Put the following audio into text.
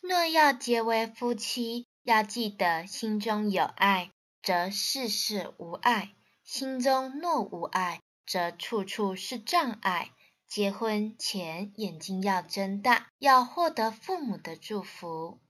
若要结为夫妻，要记得心中有爱，则事事无碍；心中若无爱，则处处是障碍。结婚前眼睛要睁大，要获得父母的祝福。